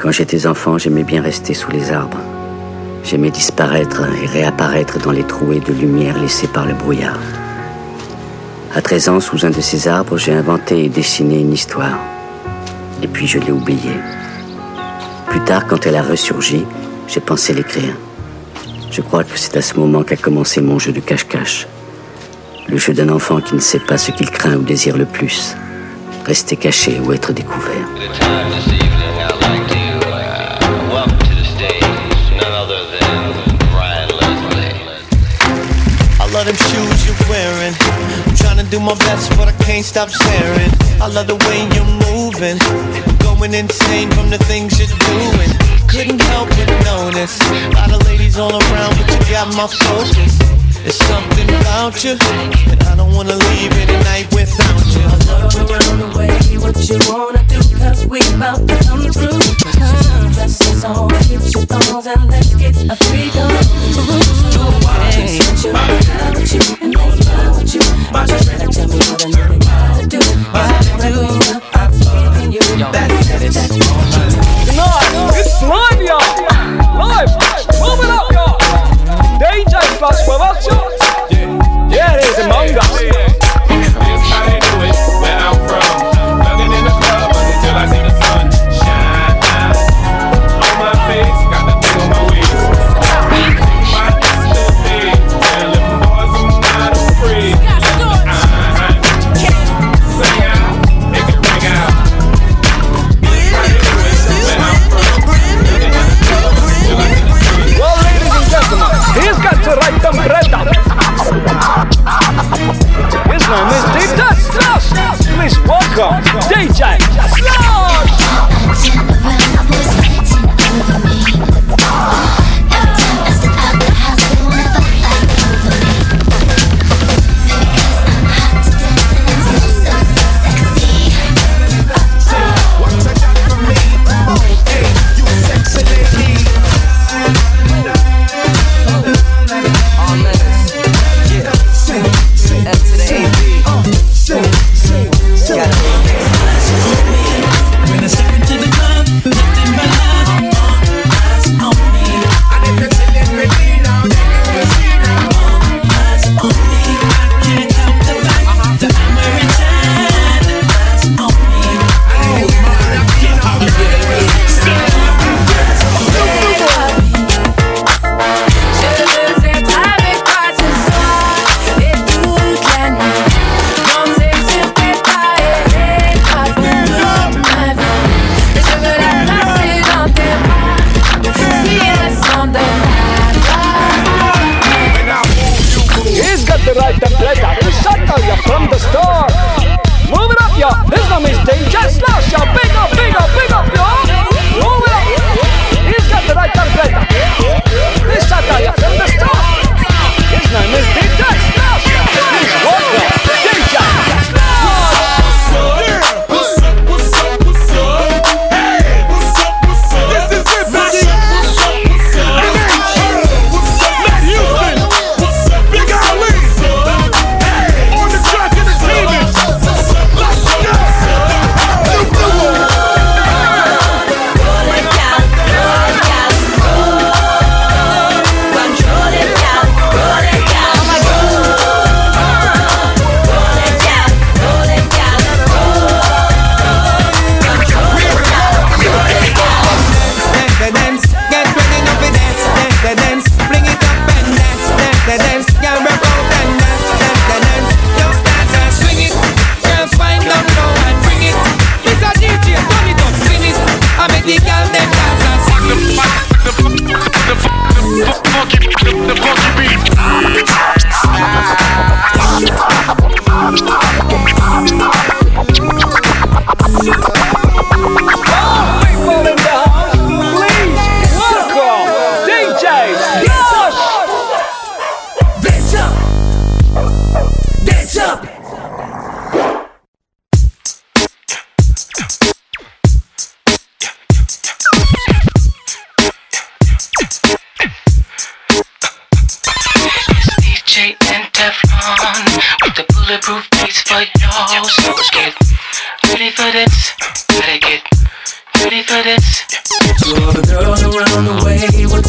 Quand j'étais enfant, j'aimais bien rester sous les arbres. J'aimais disparaître et réapparaître dans les trouées de lumière laissées par le brouillard. À 13 ans, sous un de ces arbres, j'ai inventé et dessiné une histoire. Et puis je l'ai oubliée. Plus tard, quand elle a ressurgi, j'ai pensé l'écrire. Je crois que c'est à ce moment qu'a commencé mon jeu de cache-cache. Le jeu d'un enfant qui ne sait pas ce qu'il craint ou désire le plus. Rester caché ou être découvert. Do my best, but I can't stop staring. I love the way you're moving. Going insane from the things you're doing. Couldn't help but notice. A lot of ladies all around, but you got my focus. There's something about you, and I don't wanna leave any night without you. I love around the way, what you wanna do, cause we about to come through. Uh, dresses on, get your thongs, and let's get a freedom. Ooh, hey. you, about you, and make love with you. Just try tell me what I really gotta do. Gotta do. I'm feeling you. That's it. Tonight, it's live, y'all. Live. Move it up, y'all. DJ Plus with us, y'all. Yeah, it is among us.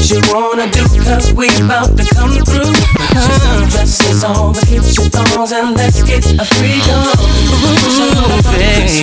You wanna do? Cause we about to come through. Sundresses on, but hit your thongs and let's get a freak on. So I'm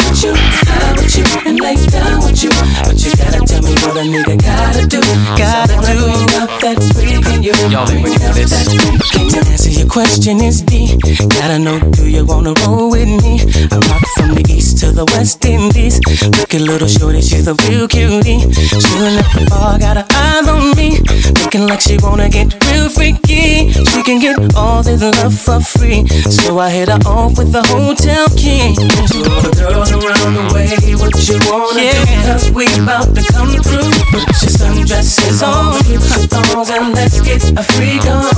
with you, high with you, and lay down with you. But you gotta tell me what I need a nigga gotta do. Gotta do. Bring out that freak in you. Y'all ain't ready for this. that freak in you. Answer your question is D. Gotta know, do you wanna roll with me? I rock from the east to the west Indies. Look a little shorty, she's a real cutie. Chillin' at the bar, got her eyes on me. Looking like she wanna get real freaky. She can get all this love for free. So I hit her off with the hotel key. To all the girls around the way, what you wanna do? Cause we about to come through. Put your sundresses on, hit your thongs, and let's get a freak on. A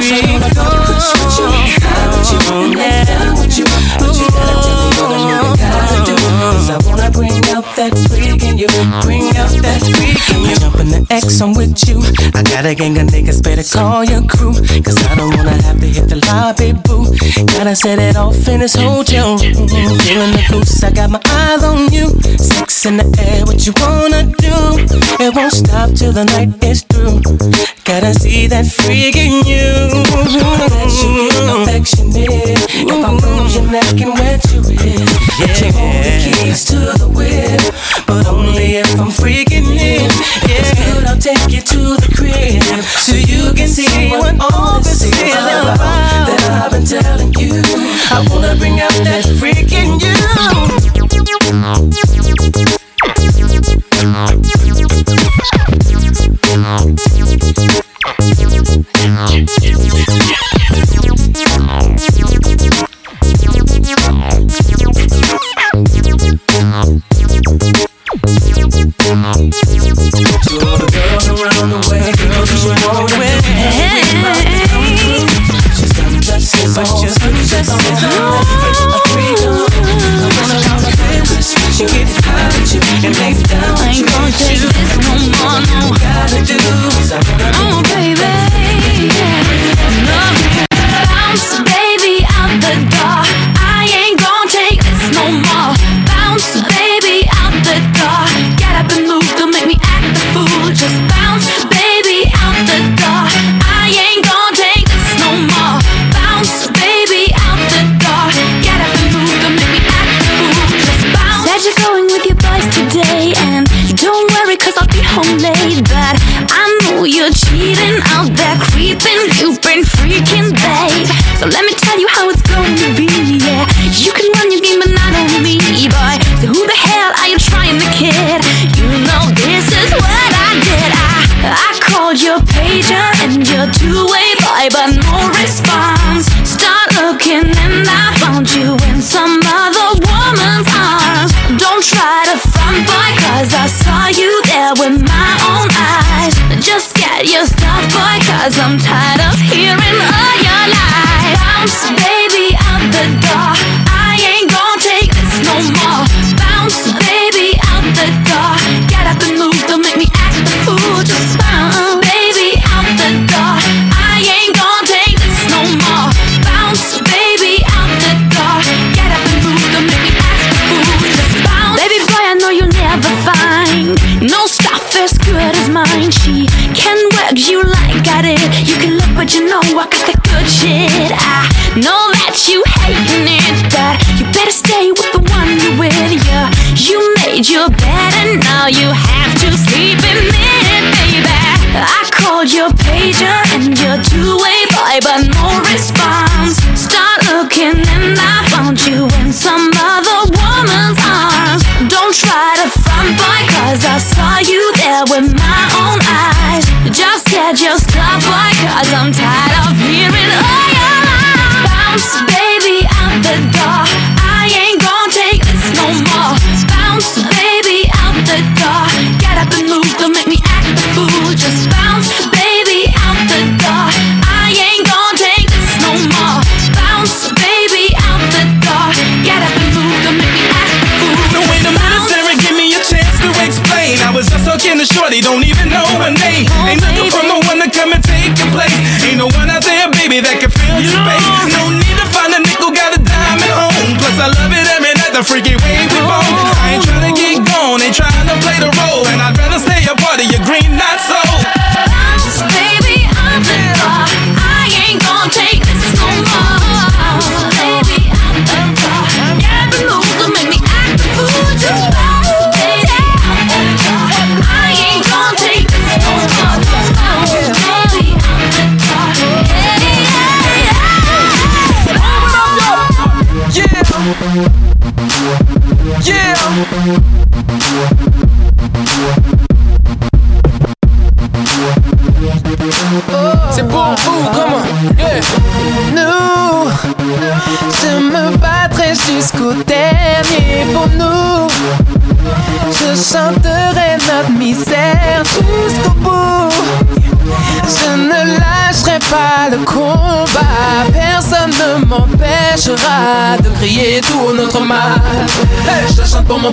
freak on. With you, high with you, and down with you. But you gotta tell me what nigga gotta do. Cause I wanna bring out that freak in you. Bring out that freak in you. Jump in the X, I'm with you. I got a gang of niggas, better call your crew. Cause I don't wanna have to hit the lobby, boo. Gotta set it off in this hotel room. Feeling the goose, I got my eyes on you. Sex in the air, what you wanna do? It won't stop till the night is through. Gotta see that freak in you. That you affectionate. If I move your neck and wet you in. The keys to the whip. But only if I'm freaking in. It's good, I'll take you to the crib. So you can see what all this is about. That I've been telling you. I wanna bring out that freak in you. Undresses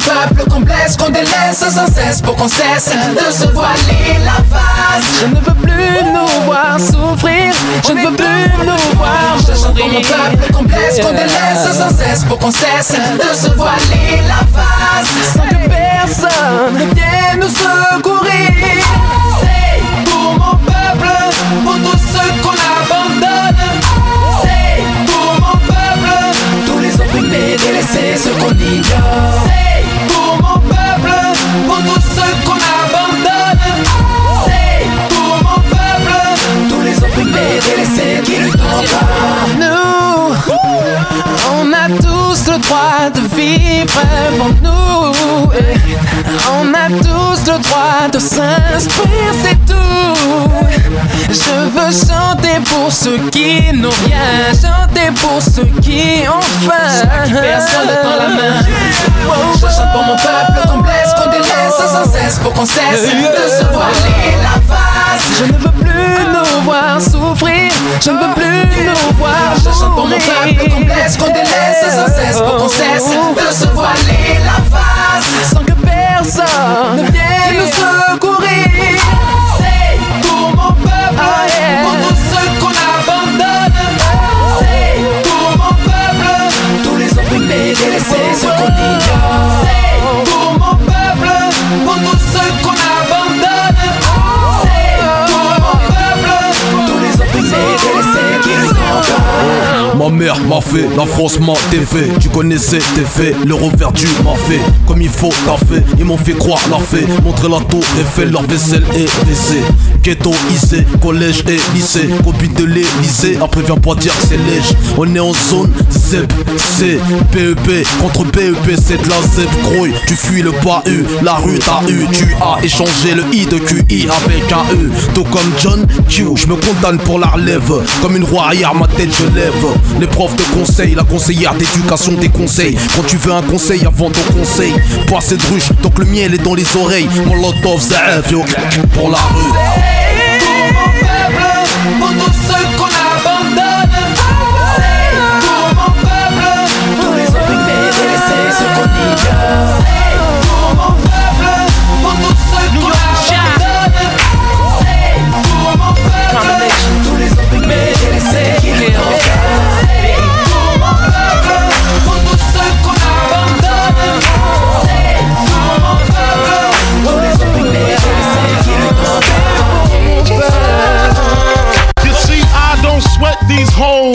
peuple qu'on blesse, qu'on délaisse sans cesse pour qu'on cesse de se voiler la face. Je ne veux plus nous voir souffrir. Je ne veux plus nous voir Je chante pour mon peuple qu'on blesse, qu'on délaisse sans cesse pour qu'on cesse de se voiler la face. Sans que personne ne vienne nous secourir. C'est pour mon peuple, pour tous ceux qu'on abandonne. C'est pour mon peuple, tous les opprimés, délaissés, ceux qu'on ignore. Délaissés, qui. Nous, on a tous le droit de vivre pour nous. On a tous le droit de s'instruire, c'est tout. Je veux chanter pour ceux qui n'ont rien, chanter pour ceux qui ont faim. Personne dans la main. Je chante pour mon peuple qu'on blesse, qu'on délaisse sans cesse pour qu'on cesse de se voiler la face. Je ne veux plus nous voir souffrir, je ne veux plus nous voir Je chante pour mon peuple qu'on blesse, qu'on délaisse sans cesse pour qu'on cesse de se voiler la face. Sans que personne ne vienne nous secourir. C'est pour mon peuple, Ma mère m'a fait, la France m'a défait. Tu connaissais tes faits, le revers du m'a fait. Comme il faut, t'as fait. Ils m'ont fait croire la fait. Montrer la tour Eiffel, leur vaisselle est baissée. Ghetto, lycée, collège et lycée. Copine de l'Élysée, après viens pas dire que c'est léger. On est en zone ZEP, C, PEP. Contre PEP, c'est de la ZEP. Croy, tu fuis le pas U, la rue t'a eu. Tu as échangé le I de QI avec un E. Tout comme John Q, je me condamne pour la relève. Comme une roue arrière, ma tête je lève. Les profs te conseillent, la conseillère d'éducation des conseils. Quand tu veux un conseil avant ton conseil, pas cette ruche, donc le miel est dans les oreilles. Mon lot of zaef, yo, pour la rue. C'est pour mon peuple, tous les opprimés, délaissés, ceux qu'on ignore.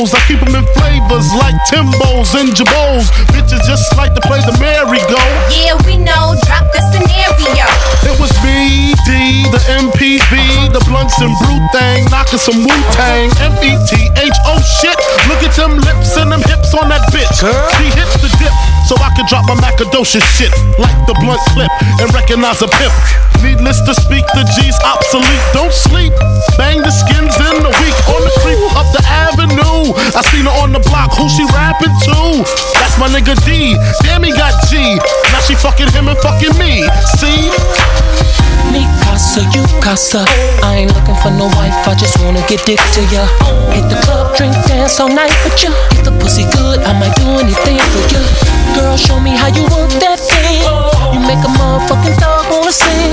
These. I keep them in flavors like Timbos and Jabos. Bitches just like to play the merry-go. Yeah, we know. Drop the scenario. It was B, D, the MPV, the blunts and brute thing, knocking some Wu Tang. M E T H, oh shit. Look at them lips and them hips on that bitch. Girl. She hits the dip, so I can drop my Macadocious shit like the blunt clip and recognize a pimp. Needless to speak, the G's obsolete. Don't sleep. Bang the skins in the week on the creep up the avenue. I seen her on the block. Who she rapping to? That's my nigga D. Damn, he got G. Now she fucking him and fucking me. See? Me casa, you casa. I ain't looking for no wife, I just wanna get dick to ya. Hit the club, drink, dance all night with ya. If the pussy good, I might do anything for ya. Girl, show me how you work that thing. Make a motherfucking dog wanna sing.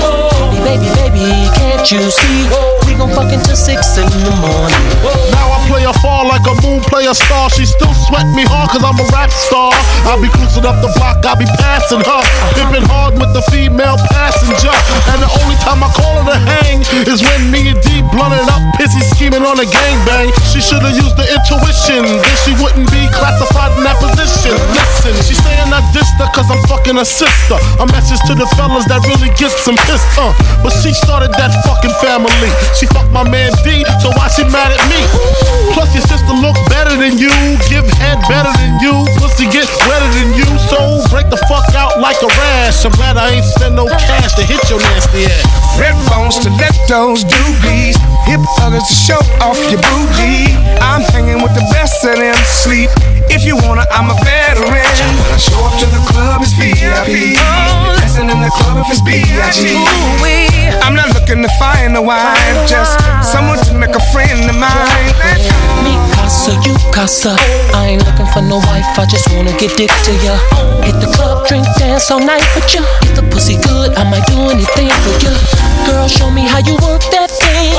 Baby, baby, can't you see? We gon' fuck until six in the morning. Now I play a fall like a moon play a star. She still sweat me hard cause I'm a rap star. I be cruising up the block, I be passing her. Pimping hard with the female passenger. And the only time I call her to hang is when me and D blunted up, pissy scheming on a gangbang. She should've used the intuition, then she wouldn't be classified in that position. Listen, she's saying I dissed her cause I'm fucking her sister. A to the fellas that really gets some pissed, uh. But she started that fucking family. She fucked my man D, so why she mad at me? Plus your sister look better than you, give head better than you, pussy get wetter than you. So break the fuck out like a rash. I'm glad I ain't spend no cash to hit your nasty ass. Red bones, stilettos, doobies. Hip huggers to show off your booty. I'm hanging with the best of them sleep. If you wanna, I'm a veteran. When I show up to the club, it's VIP. Dancing in the club if it's B.I.G. I'm not looking to find a wife, just someone to make a friend of mine. Me casa, you casa. I ain't looking for no wife, I just wanna get dick to ya. Hit the club, drink, dance all night with ya. If the pussy good, I might do anything for ya. Girl, show me how you work that thing.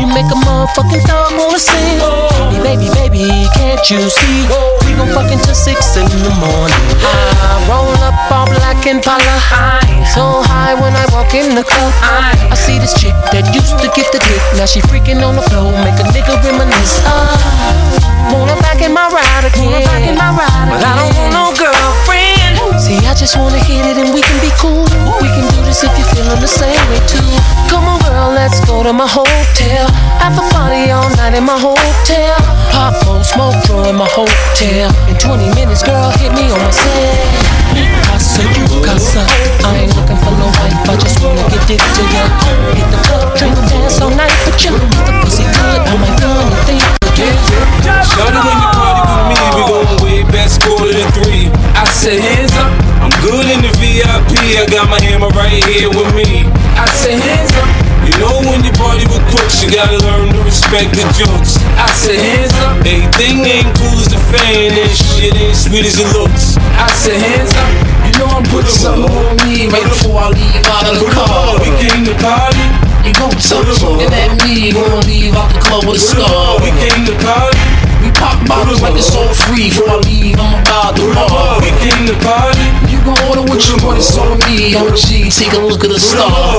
You make a motherfucking dog wanna sing. Baby, baby, baby, can't you see? We gon' fuck until six in the morning. I roll up all black and Impala. So high when I walk in the club. I see this chick that used to get the dick. Now she freaking on the floor, make a nigga reminisce. Want her back in my ride again. But I don't want no girlfriend. See, I just wanna hit it and we can be cool. We can do this if you're feeling the same way too. Come on, girl, let's go to my hotel. Have a party all night in my hotel. Pop more smoke, draw in my hotel. In 20 minutes, girl, hit me on my cell. Casa, you casa. I ain't looking for no wife, I just wanna get dick to ya. Hit the club, drink, dance all night with ya. If the pussy good, I might do anything for ya. Shorty, when you party with me, we going way back, quarter to three. I said, hands up, I'm good in the VIP. I got my hammer right here with me. I said, hands up. You know when you party with crooks, you gotta learn to respect the jokes. I said, hands up. Everything ain't cool as the fan, and shit ain't sweet as it looks. I said, hands up. You know I'm putting something on me right before I leave out of the car. We came to party. You gon' touch and that me gonna leave out the club with a scar. We came to party. Pop bottles like it's all free before I leave. I'm about to bar. We came to party. Order what you want, it's on me. I'm take a look at the star.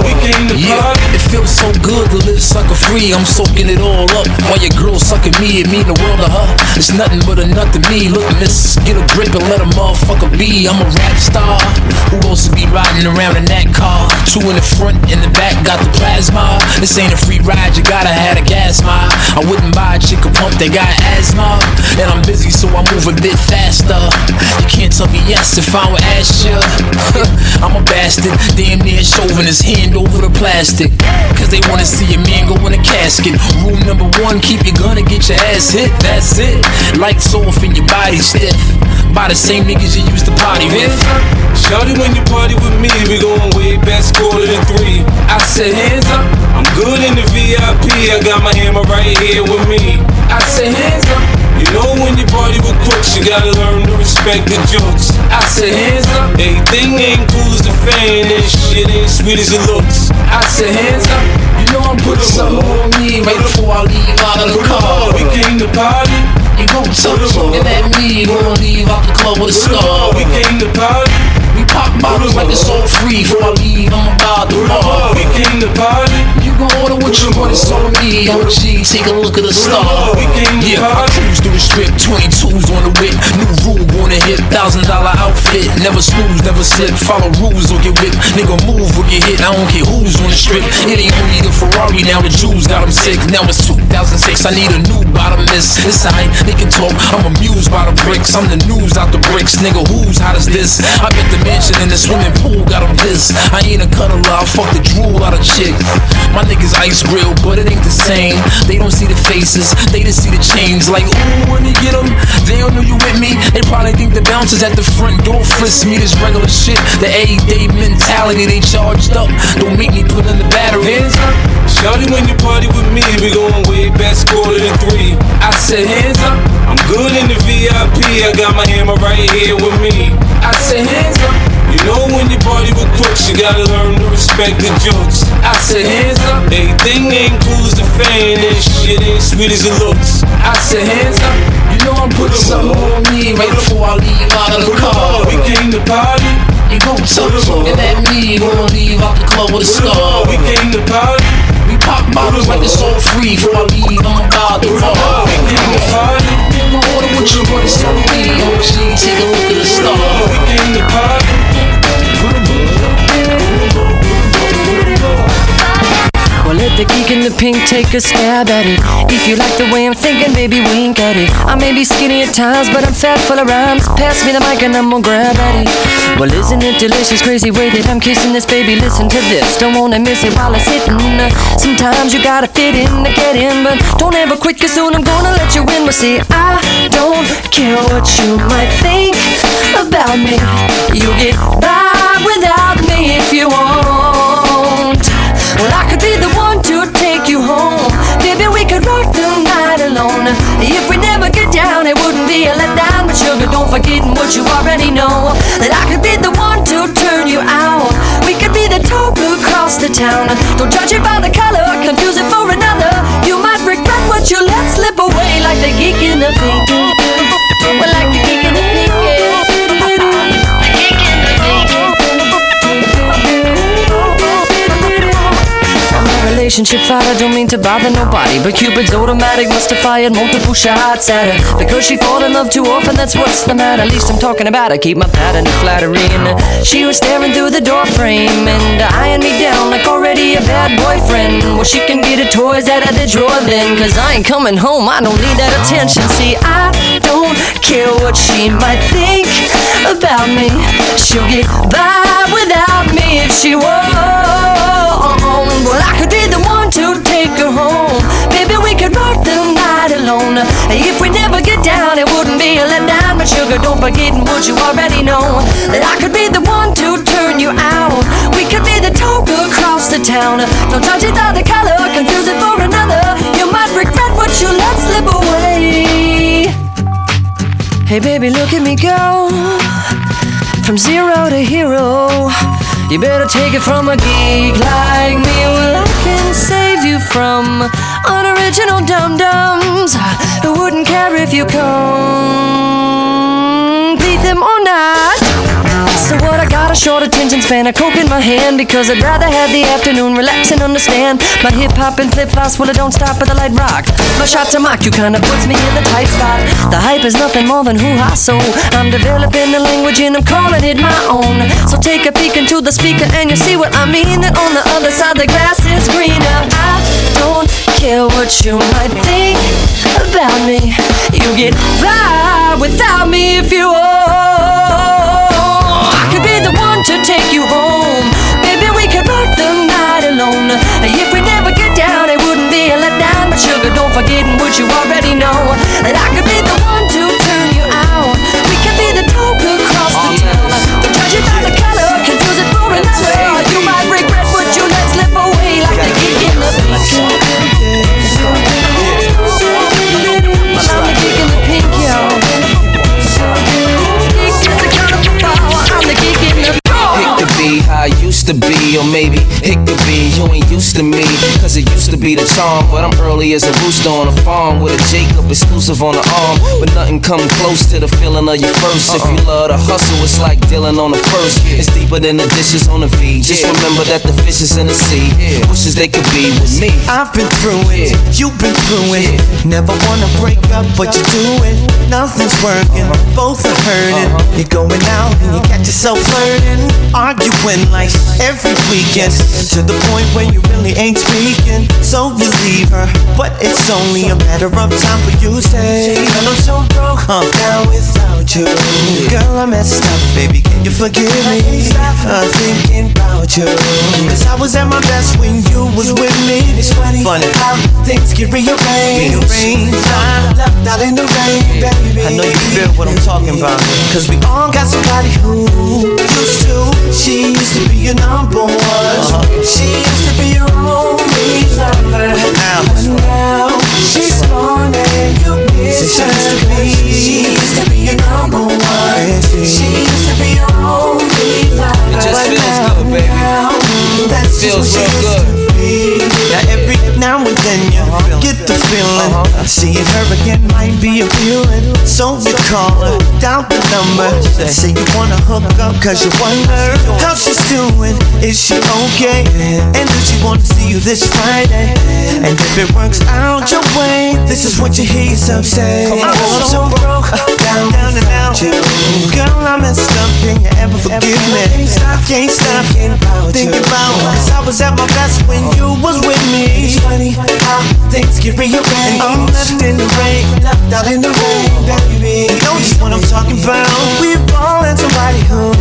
Yeah, it feels so good to live sucker free. I'm soaking it all up while your girl sucking me. It mean the world to her. It's nothing but a nut to me. Look, miss, get a grip and let a motherfucker be. I'm a rap star who wants to be riding around in that car. Two in the front, in the back, got the plasma. This ain't a free ride, you gotta have a gas mile. I wouldn't buy a chick a pump that got asthma. And I'm busy, so I move a bit faster. You can't tell me yes if I would ask you. I'm a bastard, damn near shoving his hand over the plastic. Cause they wanna see a man go in a casket. Rule number one, keep your gun and get your ass hit. That's it. Lights off and your body stiff. By the same niggas you used to party with. Shorty, when you party with me, we going way back, quarter to three. I said, hands up. I'm good in the VIP. I got my hammer right here with me. I said, hands up. You know when you party with crooks, you gotta learn to respect the jokes. I said, hands up. Everything ain't cool as the fan, and shit ain't sweet as it looks. I said, hands up. You know I'm putting something on me right before I leave out of the car. We came to party. You gon' touch and that me gonna leave out the club with a scar. We came to party. We pop bottles like it's all free before I leave. I'm about to bar. We came to party. Gon' order what you want, it's on me. I'm a G, take a look at the star. We came to yeah, I cruise through the strip, 22s on the whip. New rule on the hip, thousand dollar outfit. Never snooze, never slip. Follow rules or get whipped. Nigga move or get hit. I don't care who's on the strip. It ain't only the Ferrari, now the Jews got them sick. Now it's 2006, I need a new bottomless. It's alright, they can talk. I'm amused by the bricks. I'm the news out the bricks. Nigga, who's hot as this? I bet the mansion in the swimming pool got them pissed. I ain't a cuddler, I fuck the drool out of chick. My niggas ice grill, but it ain't the same. They don't see the faces, they just see the chains. Like, ooh, when you get them, they don't know you with me. They probably think the bouncers at the front door frisk me. This regular shit, the everyday mentality they charged up. Don't make me put in the battery. Hands up. Shorty, when you party with me, we going way back, quarter to three. I said, hands up. I'm good in the VIP. I got my hammer right here with me. I said, hands up. You know when you party with crooks, you gotta learn to respect the jokes. I said hands up, everything ain't cool as the fan, and shit ain't sweet as it looks. I said hands up, you know I'm putting something on me right before I leave out of the car. We came to party. You gon' suck looking at me, gonna leave out the club with a scar. We came to party. We pop bottles like it's all free before I leave. I'm about to fall. We came to party. Nigga, order what you want, it's on me. OG, take a look at the star. We came to party. The geek in the pink take a stab at it. If you like the way I'm thinking, baby, wink at it. I may be skinny at times, but I'm fat full of rhymes. Pass me the mic and I'm gonna grab at it. Well, isn't it delicious, crazy way that I'm kissing this baby? Listen to this, don't wanna miss it while it's hitting. Sometimes you gotta fit in to get in, but don't ever quit, cause soon I'm gonna let you in. Well, see, I don't care what you might think about me. You get by without me if you want. If we never get down, it wouldn't be a letdown. But sugar, don't forget what you already know. That I could be the one to turn you out. We could be the talk across the town. Don't judge it by the color, confuse it for another. You might regret what you let slip away, like the geek in the pink. Well, like the geek in the Relationship fighter, don't mean to bother nobody. But Cupid's automatic must have fired multiple shots at her. Because she fall in love too often, that's what's the matter. At least I'm talking about her. Keep my pattern of flattery. She was staring through the door frame and eyeing me down like already a bad boyfriend. Well, she can get her toys out of the drawer then. Cause I ain't coming home, I don't need that attention. See, I don't care what she might think about me. She'll get by without me if she won't. Well, I could be the one to take her home. Baby, we could rock the night alone. If we never get down, it wouldn't be a letdown. But sugar, don't forget what you already know. That I could be the one to turn you out. We could be the talk across the town. Don't judge it by the color, confuse it for another. You might regret what you let slip away. Hey, baby, look at me go. From zero to hero. You better take it from a geek like me. Well, I can save you from unoriginal dum dums who wouldn't care if you complete them or not. So what? I got a short attention span, a coke in my hand because I'd rather have the afternoon relax and understand. My hip hop and flip flops, well, I don't stop at the light rock. My shot to mock you kinda puts me in the tight spot. The hype is nothing more than hoo ha, so I'm developing the language and I'm calling it my own. So take a peek into the speaker and you'll see what I mean. That on the other side, the grass is greener. I don't care what you might think about me. You get by But sugar, don't forget what you already know. That I could be the one to turn you out. We could be the talk across the oh, town. Don't judge it by the color, confuse it for another. You might regret what you let slip away, like the geek in the Well, I'm the geek in the pink, yo. Geek is the kind of power. I'm the geek in the It could be how I used to be, or maybe it could be you ain't used to me. Cause it used to be the charm, but I'm early as a rooster on a farm with a Jacob exclusive on the arm. But nothing come close to the feeling of your first. If you love to hustle, it's like dealing on the first. It's deeper than the dishes on the V. Just remember that the fish is in the sea. Wishes they could be with me. I've been through it, you've been through it. Never wanna break up, but you do it. Nothing's uh-huh. working, uh-huh. both are hurting. Uh-huh. You're going out and you catch yourself flirting, arguing like every weekend. To the point where you really ain't speaking. So you leave her, but it's only a matter of time for you say, Girl, I'm so broke, I'm down without you. Girl, I messed up, baby, can you forgive me? I'm thinking about you. Cause I was at my best when you was with me. It's funny, funny how things get rearranged. Rearranged, I'm left out in the rain, baby. I know you feel what I'm talking about. Cause we all got somebody who used to. She used to be your number one. Uh-huh. She used to be your only lover. Now, now she's gone you miss used to be your number one. She used to. It just feels now, good, baby. Now, feels real good. Now every now and then you get the feeling. Seeing her again might be appealing. So you call her, down the number. Say you wanna hook up cause you wonder How she's doing, is she okay? And does she wanna see you this Friday? And if it works out your way This is what you hear yourself say I'm so broke, down, down and out. Girl, I messed up, can you ever forgive me? I can't stop thinking about Cause I was at my best when you was with me. It's funny how things can rearrange And I'm left in the rain, left out in the rain, baby. You know just what I'm talking about? We've all had somebody who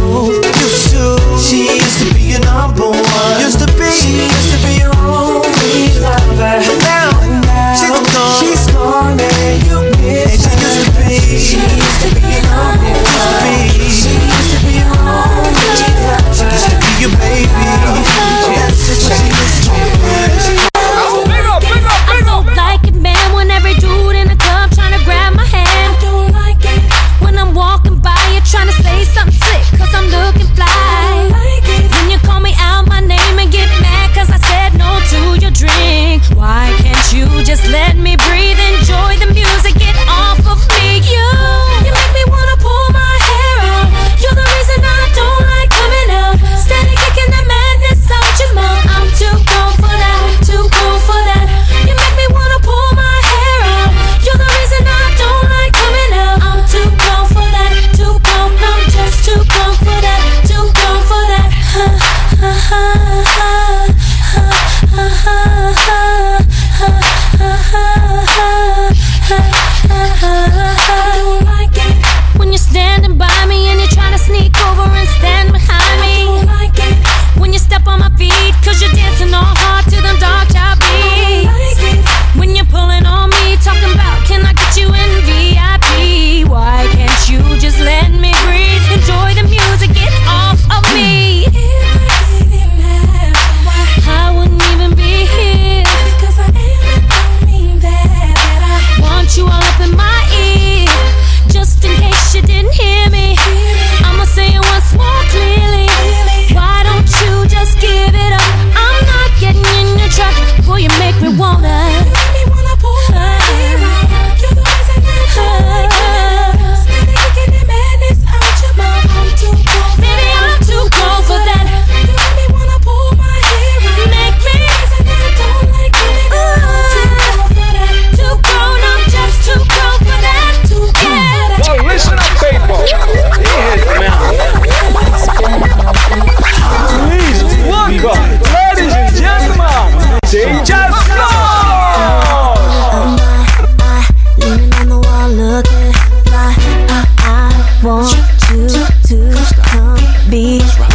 beat.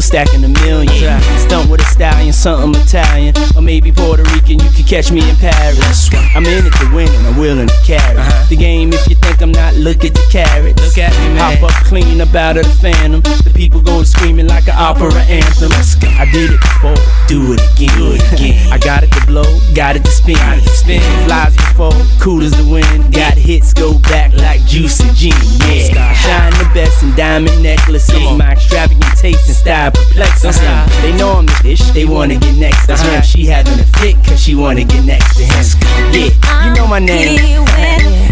Still stacking a million. Stunt with a stallion, something Italian. Or maybe Puerto Rican, you could catch me in Paris. I'm in it to win and I'm willing to carry uh-huh. the game. If you think I'm not, look at the carrots. Look at me, man. Hop up clean up out of the phantom. The people go screaming like an opera anthem. I did it before, do it again. Do it again. I got it to blow, got it to spin. Got it to spin. Flies before, cool as the wind. Got hits, go back like juicy gin. Yeah, shine the best in diamond necklaces. My extravagant taste and style perplexing. Uh-huh. They know I'm the they wanna get next to him. She having a fit, cause she wanna get next to him. Yeah, you know my name.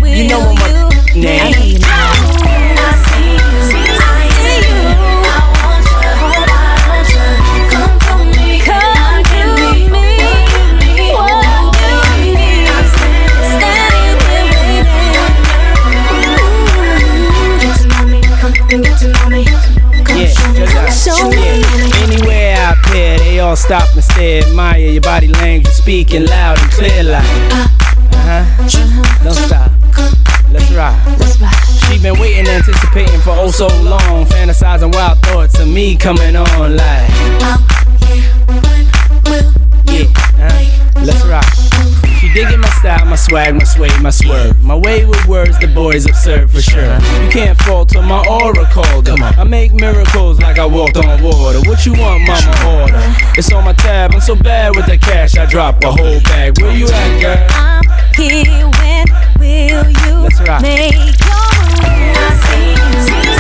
You know what my name. All stop and stare, admire your body language, speaking loud and clear like. Uh huh. Don't stop. Let's ride. She been waiting, anticipating for oh so long, fantasizing wild thoughts of me coming on like. Yeah, digging my style, my swag, my sway, my swerve. My way with words, the boys observe for sure. You can't falter my aura called her. I make miracles like I walked on water. What you want, mama? Order. It's on my tab. I'm so bad with the cash, I drop a whole bag. Where you at, girl? I'm here when will you Let's rock. make your move?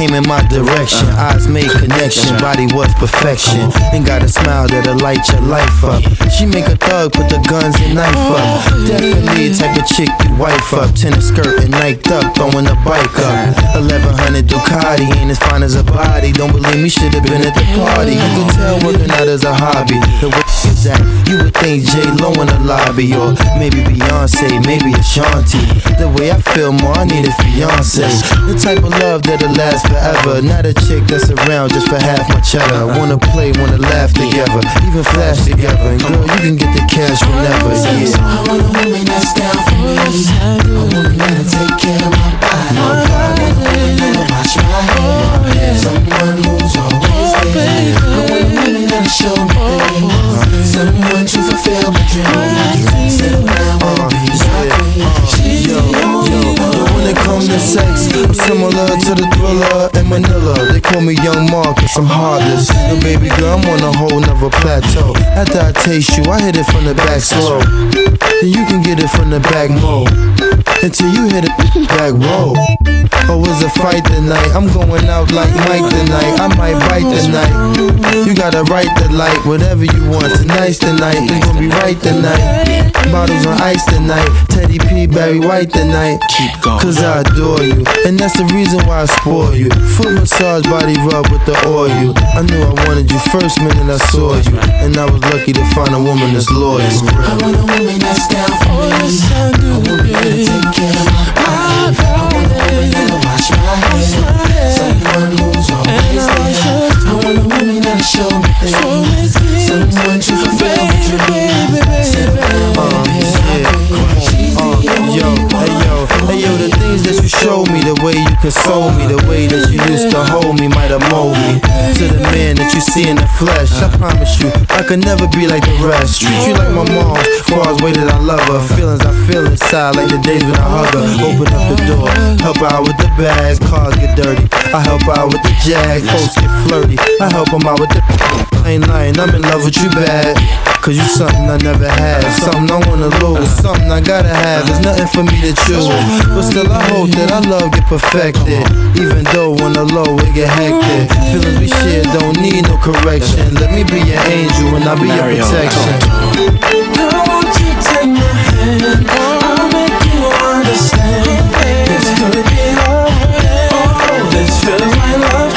Came in my direction. Eyes made connection, body was perfection. And got a smile that'll light your life up. She make a thug, put the guns and knife up. Definitely type of chick you wife up. Tennis skirt and niked up, throwing the bike up. 1100 Ducati, ain't as fine as a body. Don't believe me, should've been at the party. You can tell working out is a hobby. The way is that, you would think J Lo in the lobby, or maybe Beyonce, maybe Ashanti. The way I feel more, I need a fiance. The type of love that'll last forever. Not a chick that's around just for half my cheddar. Wanna play, wanna laugh together, even flash together. And girl, you can get the cash whenever, yeah. I want a woman that's down for me. I A woman that'll take care of my body. A woman that'll wash my hair. Someone who's always there. I want a woman that'll show me things. Someone to fulfill my dreams. Settle down be my. She's Yo, the only yo, yo, when it comes to sex, I'm similar to the thriller and Manila. They call me Young Mark, cause I'm heartless. Yo, baby girl, I'm on a whole nother plateau. After I taste you, I hit it from the back slow. Then you can get it from the back more. Until you hit it back row. Oh, it's a fight tonight. I'm going out like Mike tonight. I might bite tonight. You gotta write the light, whatever you want. Tonight's the night. It's gonna be right tonight. Bottles on ice tonight. Teddy P, Barry White tonight. Keep going. Cause I adore you. And that's the reason why I spoil you. Foot massage, body rub with the oil. I knew I wanted you first minute I saw you. And I was lucky to find a woman that's loyal. I want a woman that's down for me. A woman that'll take care of my body. A woman that'll wash my hair. Someone who's always there. I want a woman that'll show me things. Someone to fulfill my dreams. Will be my queen. She's Yo, hey yo, hey yo, the things that you show me, the way you console me, the way that you used to hold me might have molded me to the man that you see in the flesh. I promise you, I could never be like the rest. Treat you like my mom, far as way that I love her. Feelings I feel inside, like the days when I hug her. Open up the door, help out with the bags, cars get dirty. I help out with the jag, folks get flirty. I help them out with the. Ain't lying, I'm in love with you bad. Cause you something I never had, something I wanna lose, something I gotta have. There's nothing for me to choose. But still, I hope that our love get perfected. Even though on the low it get hectic. Feelings we share don't need no correction. Let me be your angel and I'll be your protection. Girl, won't you take my hand? I'll make you understand. This could be love. Oh, this feels like love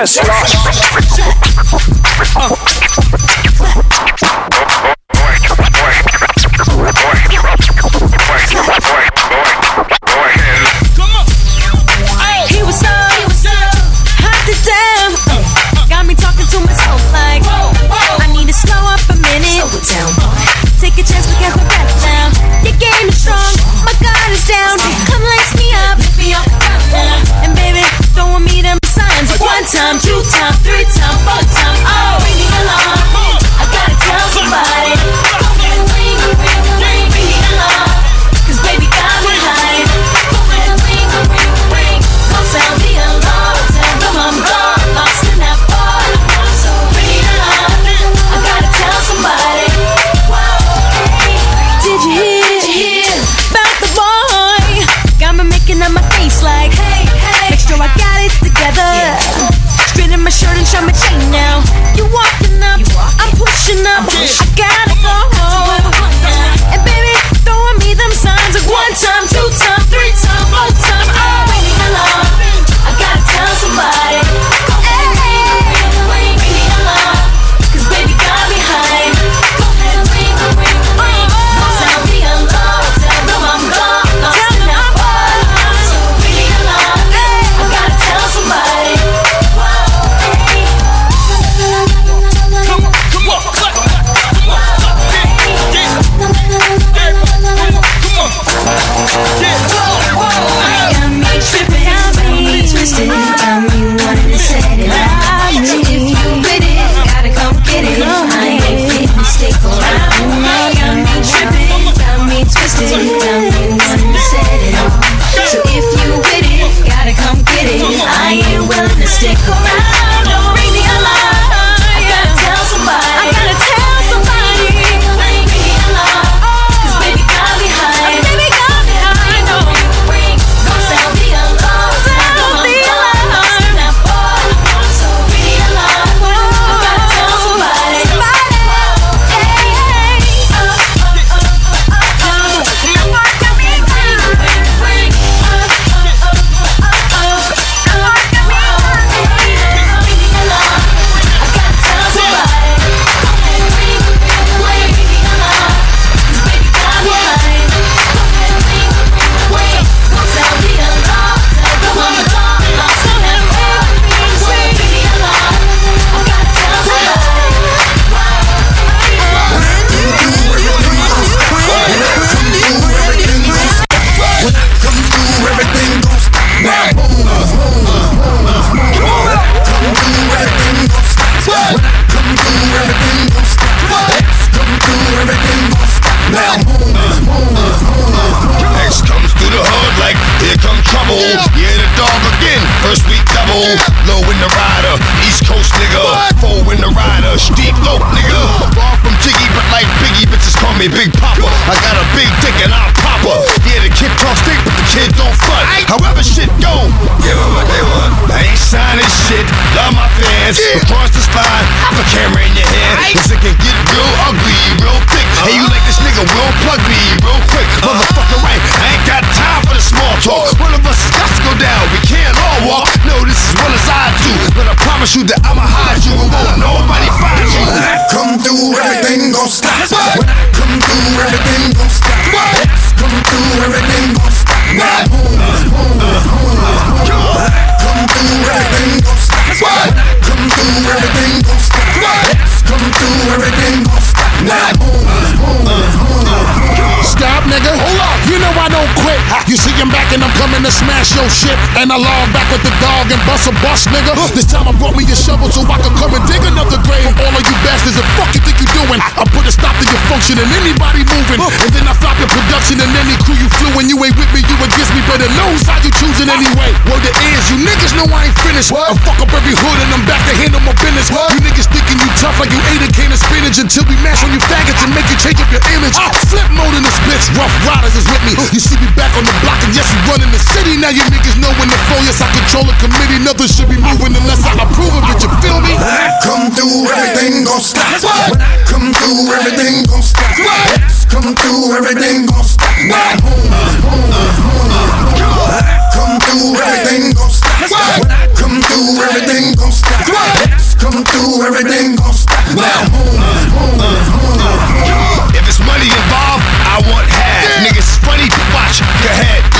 Just to smash your shit. And I log back with the dog and bust a bus, nigga. This time I brought me a shovel so I could come and dig another grave for all of you bastards. The fuck you think you doing? I put a stop to your function and anybody moving. And then I stop your production and any crew you flew. When you ain't with me, you against me. Better know whose side you choosing anyway. Word the is, you niggas know I ain't finished. I fuck up every hood and I'm back to handle my business. You niggas thinking you tough like you ate a can of spinach until we mash on you faggots and make you change up your image. I Flipmode in this bitch, Ruff Ryders is with me. You see me back on the block and yes, we run in the city. Now you niggas know when to flow. Yes, I control a committee. Nothing should be moving unless I approve of it. You feel me? When I come through, everything gon' stop. When I come through, everything gon' stop. Come through, everything gon' stop. Now boom, boom, boom. When I come through, everything gon' stop. When I come through, everything gon' stop. Come through, everything gon' stop. Now boom, boom, boom. If it's money involved, I want half. Niggas funny to watch. Go ahead, laugh. Ain't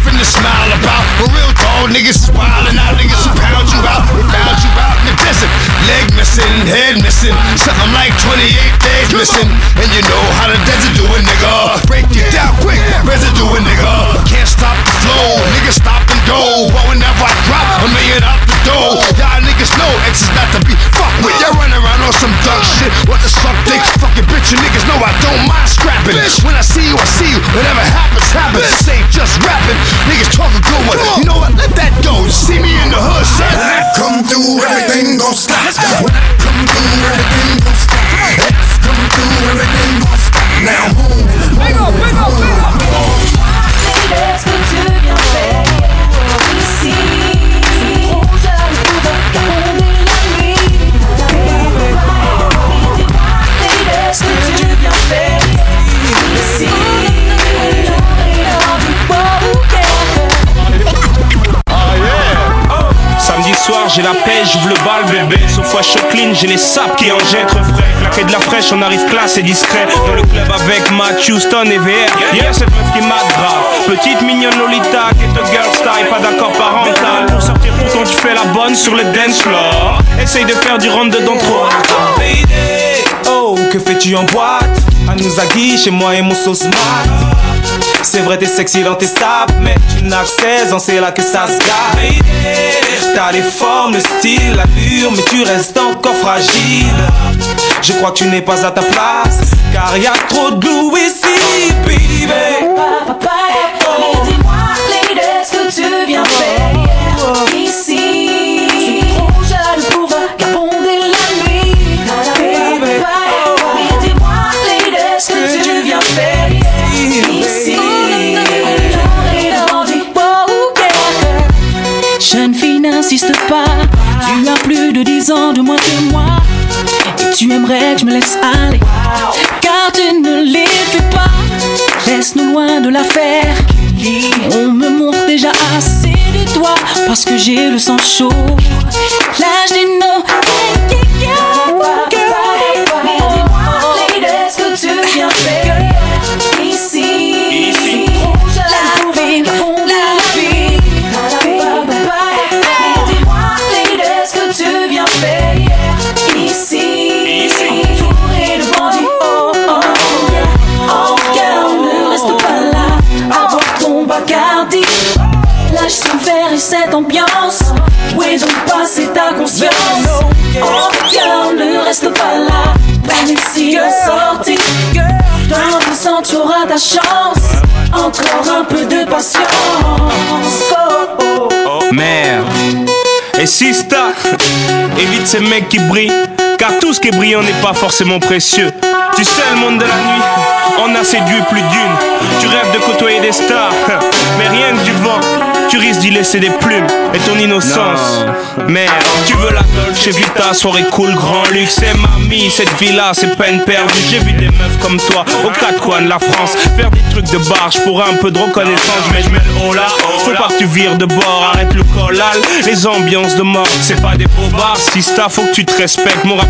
nothing to smile about. For real, dog, niggas is wildin' out. Niggas who pound you out. They found you out in the desert. Leg missing, head missing. Something like 28 days missing. And you know how the desert do it, nigga. Break it down quick. Residue, it, nigga. Can't stop the flow. Niggas stop and go. But whenever I drop a million out the door, y'all niggas know X is not to be fucked with. Y'all run around on some dumb shit. What the suck dick? Fucking bitch, you niggas know I don't mind scrapping. When I see you, I see you. Whatever happens, happens. This ain't just rapping. Niggas talk a good one. You know what? Let that go. See me in the hood, son. When I come through, everything gon' stop. When I come through, everything gon' stop. When I Come through, everything gon' stop. Now boom, big up, big up, big up. J'ai la pêche, j'ouvre le bal, bébé. Sauf fois je clean, j'ai les sapes qui en jettent frais. Claqué de la fraîche, on arrive classe et discret. Dans le club avec Matt Houston et VR. Yeah, cette meuf qui m'a grave. Petite mignonne Lolita, qui est girl style, pas d'accord parental. Pour sortir, pourtant tu fais la bonne sur le dance floor. Essaye de faire du rentre dedans trop. Oh, que fais-tu en boîte? À nous chez moi et mon sauce mat. C'est vrai, t'es sexy dans tes sapes, mais tu n'as que 16 ans, c'est là que ça se gâte. T'as les formes, le style, l'allure, mais tu restes encore fragile. Je crois que tu n'es pas à ta place, car y a trop de blue Tu as plus de 10 ans de moins que moi. Et tu aimerais que je me laisse aller. Car tu ne les pas. Laisse-nous loin de l'affaire. On me montre déjà assez de toi. Parce que j'ai le sang chaud. L'âge des non. Ta chance. Encore un peu de patience. Oh, oh, oh. Merde. Et Sista, évite ces mecs qui brillent, car tout ce qui est brillant n'est pas forcément précieux. Tu sais, le monde de la nuit, on a séduit plus d'une. Tu rêves de côtoyer des stars, mais rien que du vent, tu risques d'y laisser des plumes et ton innocence. Merde, tu veux la Dolce Vita, soirée cool, grand luxe, c'est mamie, cette vie-là, c'est peine perdue. J'ai vu des meufs comme toi, aux quatre coins de la France, faire des trucs de barge pour un peu de reconnaissance. Mais je mets le haut là, faut pas que tu vires de bord, arrête le collal, les ambiances de mort, c'est pas des beaux bars. Sista, faut que tu te respectes, mon rap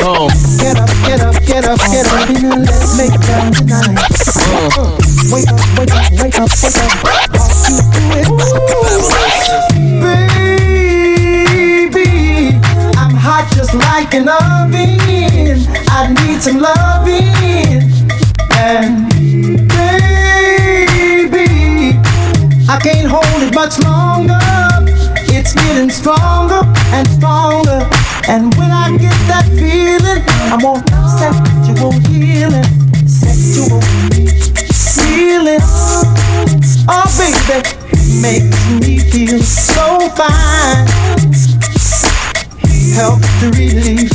home. Get up, get up, get up, get up. Let's make love tonight. Uh-huh. Uh-huh. Wake up, wake up, wake up, wake up. Cause you do it I want sexual healing, sexual healing. Oh, baby, makes me feel so fine. Help to relieve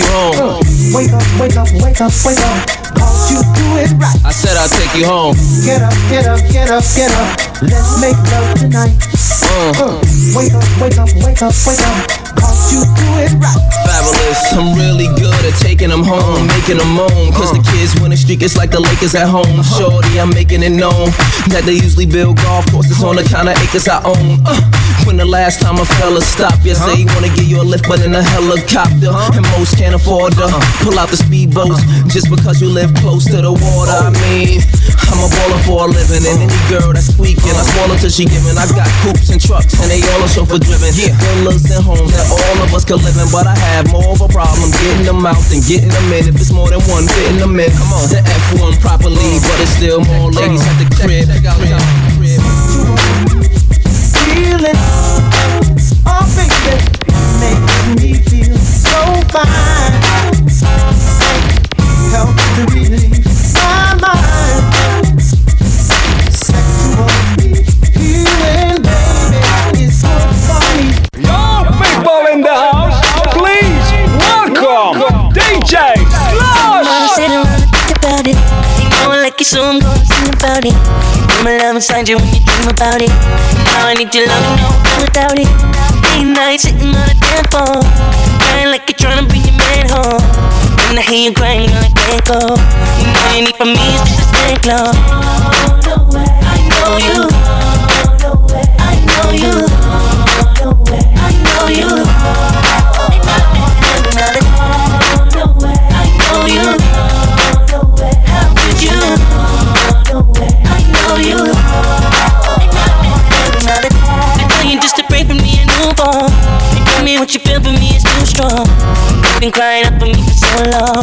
you home. Uh, wake up, wake up, wake up, wake up. Cause you do it right. I said I'll take you home. Get up, get up, get up, get up. Let's make love tonight. Uh, uh wake up, wake up, wake up, wake up. Cause you do it right. Fabulous, I'm really good at taking them home, uh. making them moan. Cause the kids win a streak, it's like the Lakers at home. Uh-huh. Shorty, I'm making it known that they usually build golf courses on the kind of acres I own. Uh, when the last time a fella stopped, you say he wanna give you a lift, but in a helicopter. And most can't afford to pull out the speedboats just because you live close to the water. I mean, I'm a baller for a living, and any girl that's squeaking, I swallow till she giving. I got coops and trucks, and they all are chauffeur driven. Yeah, villas and homes that all of us could live in, but I have more of a problem getting them out than getting them in. If it's more than one, fitting them in. Come on, the F1 properly, but it's still more ladies at the crib. Feeling, inside you when you dream about it. Now I need love, without it. And night sitting on a damn phone. Crying like you're trying to bring your man home. When I hear you crying, girl, I can't go. You know you need from me is just to stay close. I know you. I know you. I know you. I know you? I know you. On. You tell me what you feel for me is too strong. You've been crying up for me for so long.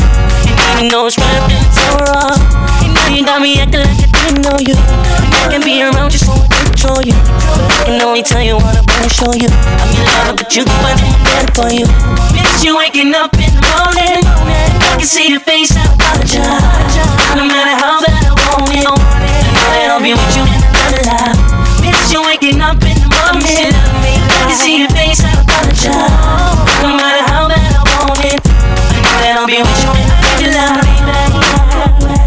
You know it's right, I'm feeling so wrong. Know you got me acting like I didn't know you. I can be around you so I control you. But I can only tell you what I wanna show you. I'm your lover, but you can find someone better for you. Miss you waking up in the morning. I can see your face, I apologize. No matter how bad I want it, I know that I'll be with you in another life. Miss you waking up in the morning. I see your face, I apologize. No matter how bad I want it, I know that I'll be with you in another life.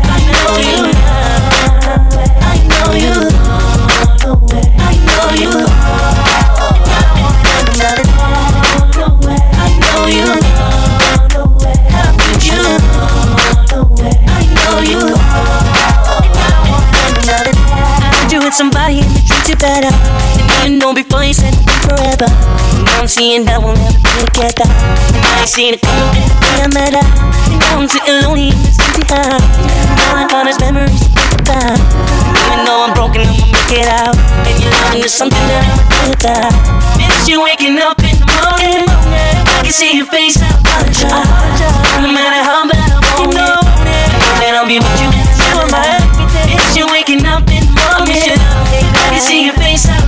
I know you. I know you. I know you. I know you. You? I know you. I somebody and you better. You know before you said forever. Now I'm seeing that we'll never be together. I ain't seen it I met her. And now I'm sitting lonely in this empty house. All I got is memories about. Even though I'm broken, I'ma make it out. And your loving is something that I do without. Miss you waking up in the morning. I can see your face, I apologize. No matter how bad I want it, I know that I'll be with you. Miss you waking up in the morning. I can see your face, I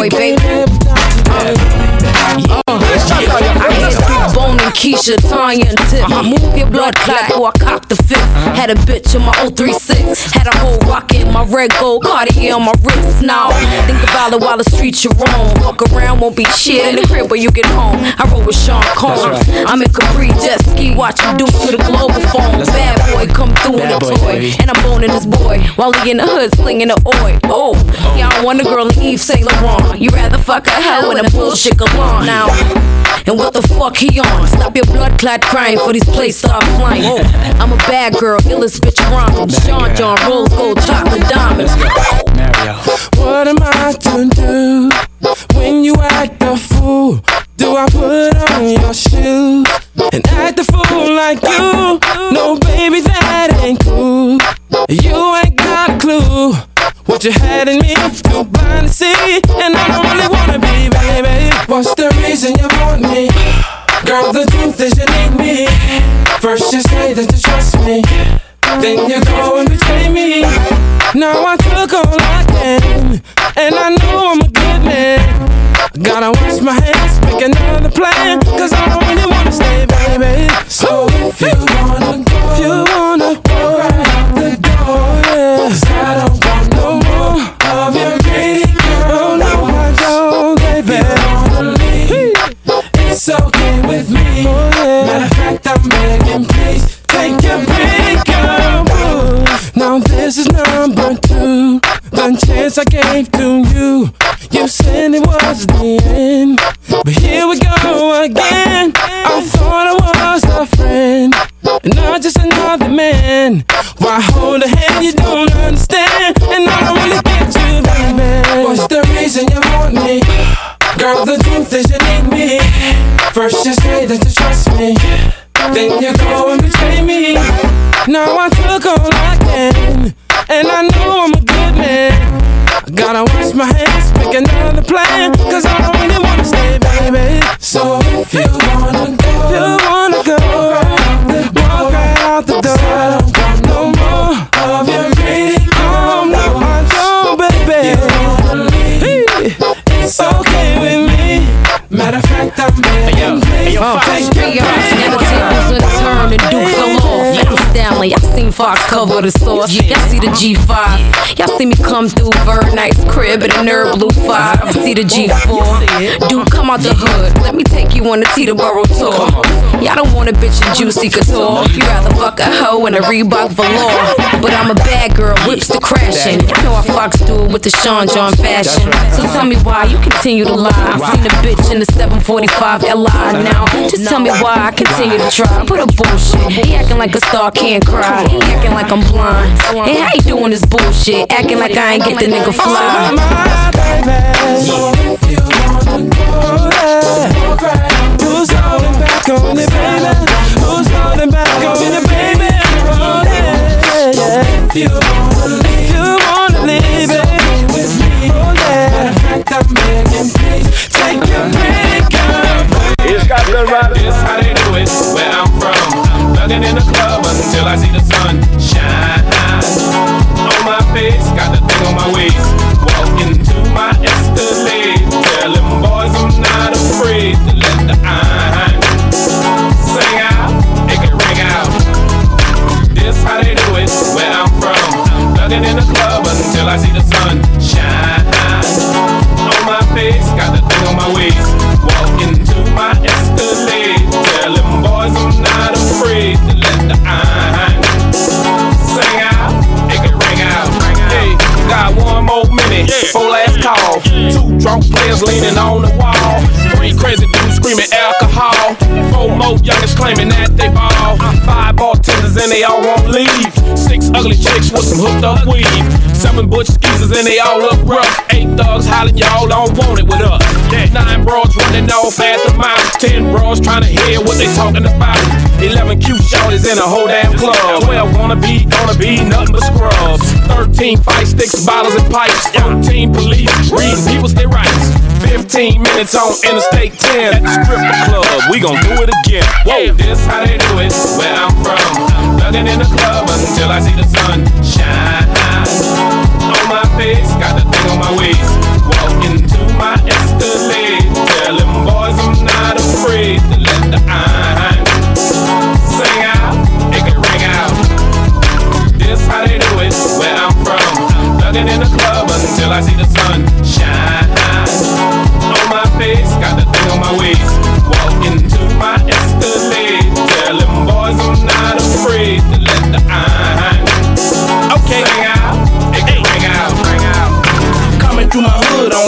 boy, baby. Keisha, Tanya and Tip. Move your blood clot before I cop the fifth. Had a bitch in my 036. Had a whole rock in my red gold Cartier on my wrist. Now think about it while the streets you roam. Walk around, won't be shit in the crib when you get home. I roll with Sean Combs. I'm in Capri jet ski, watch him do it to the global phone. Bad boy come through in a toy. baby. And I'm boning this boy while he in the hood slinging the oi. Oh, yeah, I want a girl in Yves Saint Laurent. You rather fuck a hell in a bullshit galore now. And what the fuck he on? Stop your blood clot crying for these plays start flying. I'm a bad girl, illest bitch around. Sean John, rose gold, chocolate diamonds. What am I to do when you act a fool? Do I put on your shoes and act a fool like you? No, baby, that ain't cool. You ain't got a clue what you had in me. Too blind to see, and I don't really wanna be, baby. What's the reason you want me? Girl, the truth is you need me. First you say that you trust me, then you go and betray me. Now I took all I can, and I know I'm a good man. Gotta wash my hands, make another plan, cause I don't really wanna stay, baby. So if you wanna go, if you wanna this is number two, the chance I gave to you. You said it was the end, but here we go again. I thought I was a friend, and not just another man. Why hold a hand you don't understand? And I don't really get you. What's the reason you want me? Girl, the truth is you need me. First you say that you trust me, then you go and betray me. Now I took all and I know I'm a good man. I gotta wash my hands, make another plan, cause I don't really wanna stay, baby. So if you wanna go, if you wanna go, walk right out the door. I don't want no more of your pretty Oh, no, I don't, baby. You wanna leave, it's okay with me. Matter of fact, I'm begging, please take your Now Stanley, I seen Fox cover the sauce. Y'all see the G5. Y'all see me come through Bird Night's crib in a nerd blue 5. I see the G4. Dude, come out the hood. Let me take you on a Teterboro tour. Y'all don't want a bitch in juicy couture. You rather fuck a hoe in a Reebok velour. But I'm a bad girl, whips the crashing. You know I Fox do it with the Sean John fashion. So tell me why you continue to lie. I've seen a bitch in the 745 Li now. Just tell me why I continue to try. Put a bullshit. He acting like a star can't cry. Acting like I'm blind. And how you doing this bullshit? Acting like I ain't get the nigga fly. Who's holding back on you, baby? Who's holding back on you, baby? Oh, yeah, yeah. If you wanna leave, if you wanna leave, baby, with me, oh yeah. I'm begging, please take your break, until I see the sun got one more minute. Four last call. Two drunk players leaning on the wall. Three crazy dudes screaming alcohol. Four more youngest claiming that they ball. Five bartenders and they all won't leave. Six ugly chicks with some hooked up weave. Seven butch skeezers and they all look rough. Eight thugs hollering, y'all don't want it with us. Nine bros running off at the mouth. Ten bros trying to hear what they talking about. Eleven cute shorties in a whole damn club. Twelve wanna be, gonna be nothing but scrubs. Thirteen fight sticks, bottles and pipes. Fourteen police reading people's their rights. Fifteen minutes on Interstate 10 at the stripper club. We gon' do it again. Whoa. This how they do it, where I'm from. Thugging in the club until I see the sun shine. On my face, got the thing on my waist. Walk into my Escalade. Tell them boys I'm not afraid to let the iron until I see the sun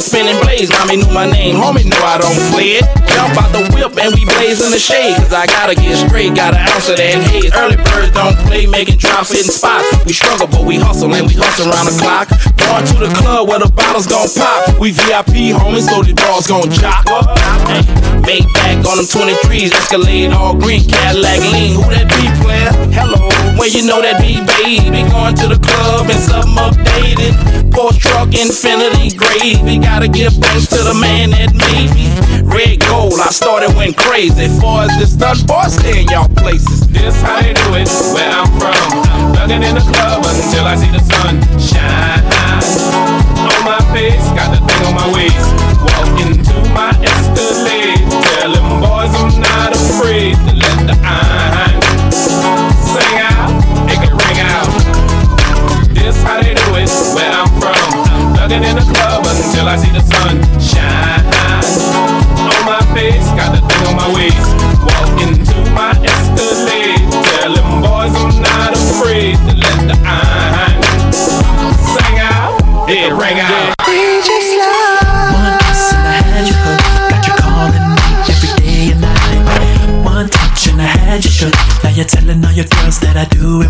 spinning blades. Mommy knew my name, homie knew I don't play it. Jump out the whip and we blaze in the shade. Cause I gotta get straight, gotta answer that haze. Early birds don't play, making drops, hitting spots. We struggle, but we hustle and we hustle around the clock. Going to the club where the bottles gon' pop. We VIP homies, so the bras gon' chop. Hey, made back on them 23s, Escalade, all green, Cadillac lean. Who that be, player? Hello, when you know that B baby going to the club and something updated. Porsche truck, Infiniti gravy. Gotta give thanks to the man that made me. Red gold, I started went crazy. Far as this stunt bar, stay in y'all places. This how they do it, where I'm from. I'm in the club until I see the sun shine. On my face, got the thing on my waist. Walk into my Escalade, tell them boys I'm not afraid to let the iron. I do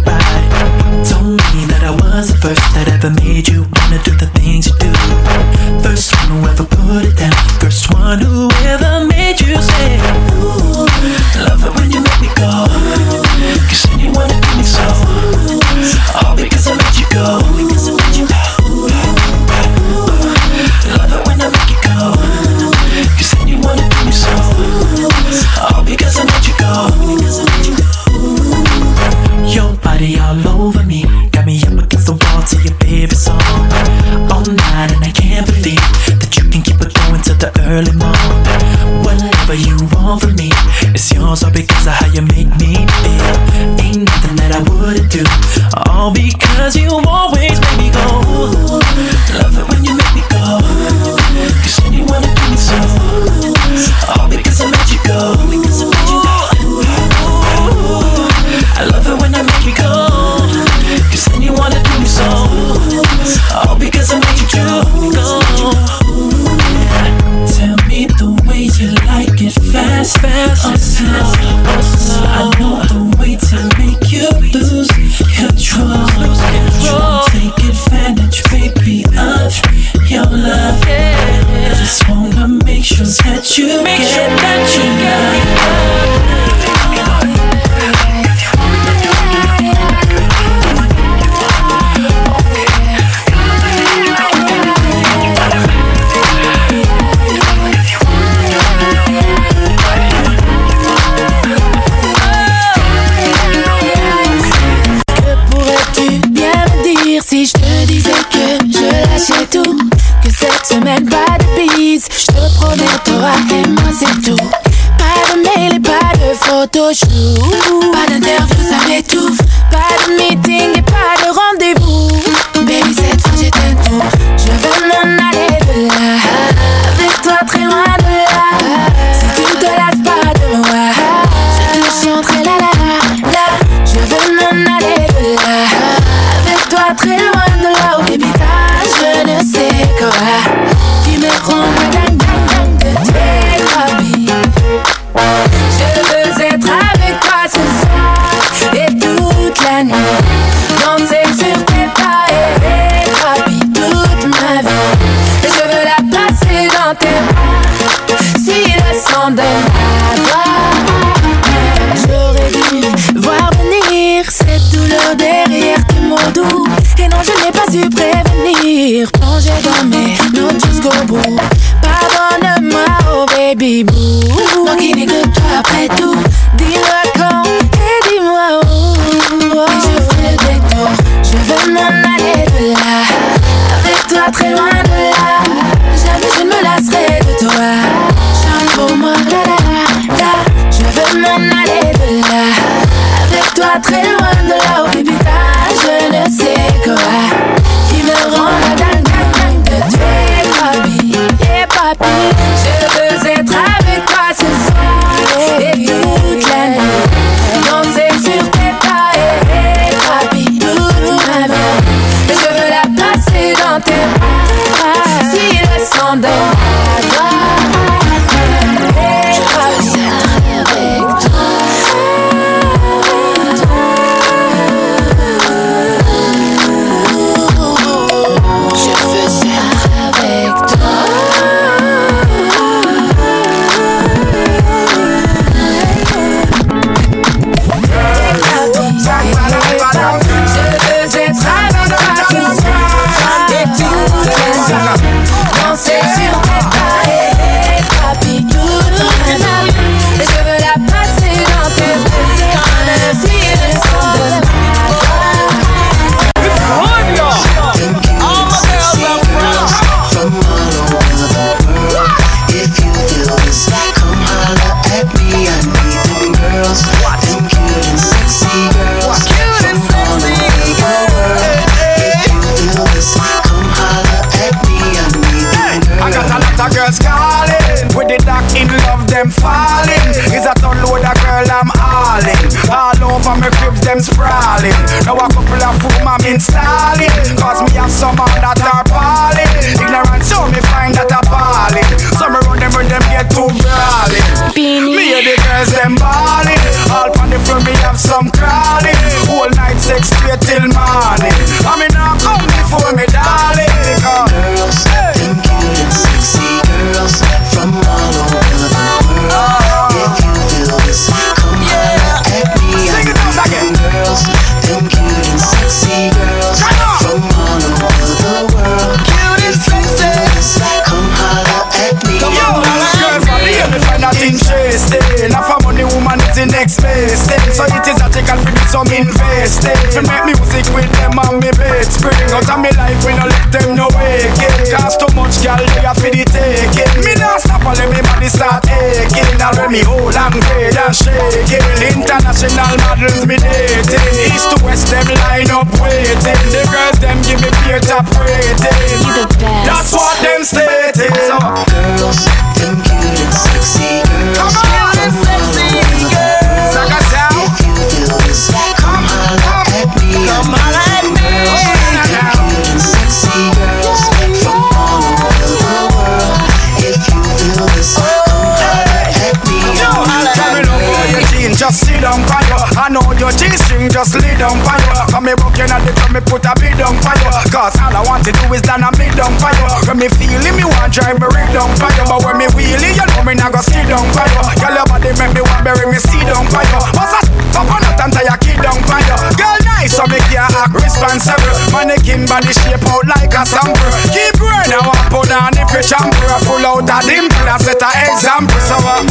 responsible. Mannequin body shape out like a sample. Keep running, I want put on if you chamber. Pull out a dimple, I set an example. So, uh,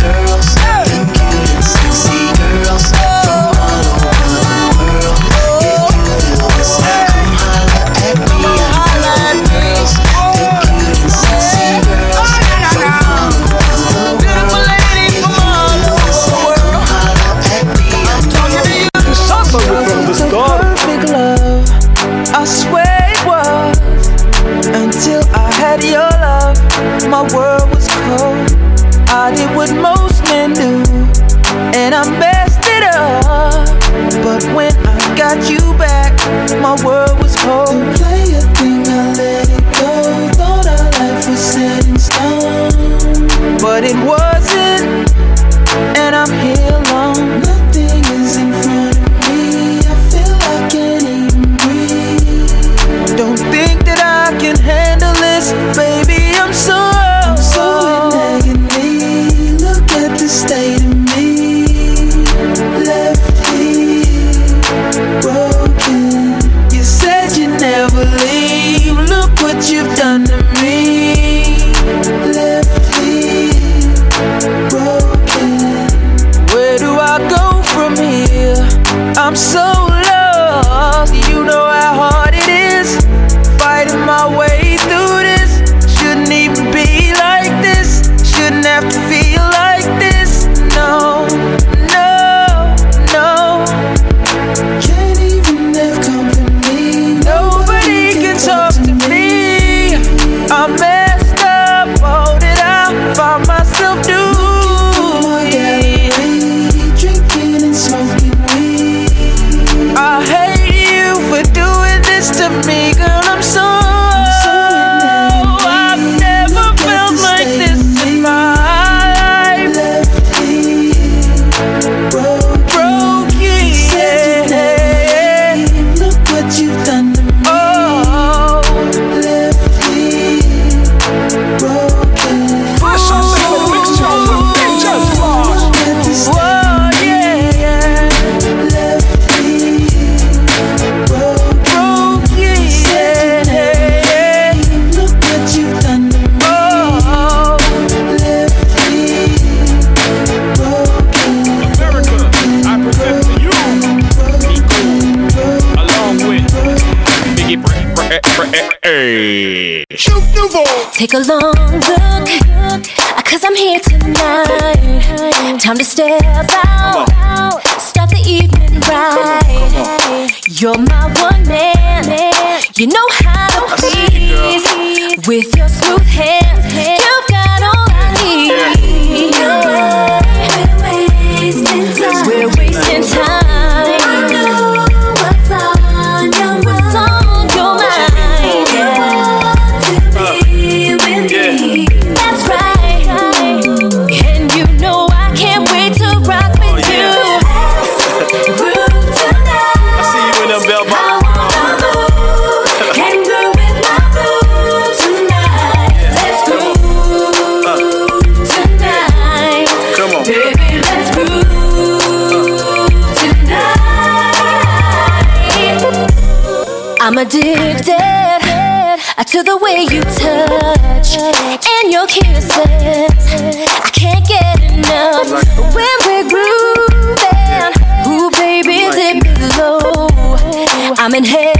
I'm in heaven,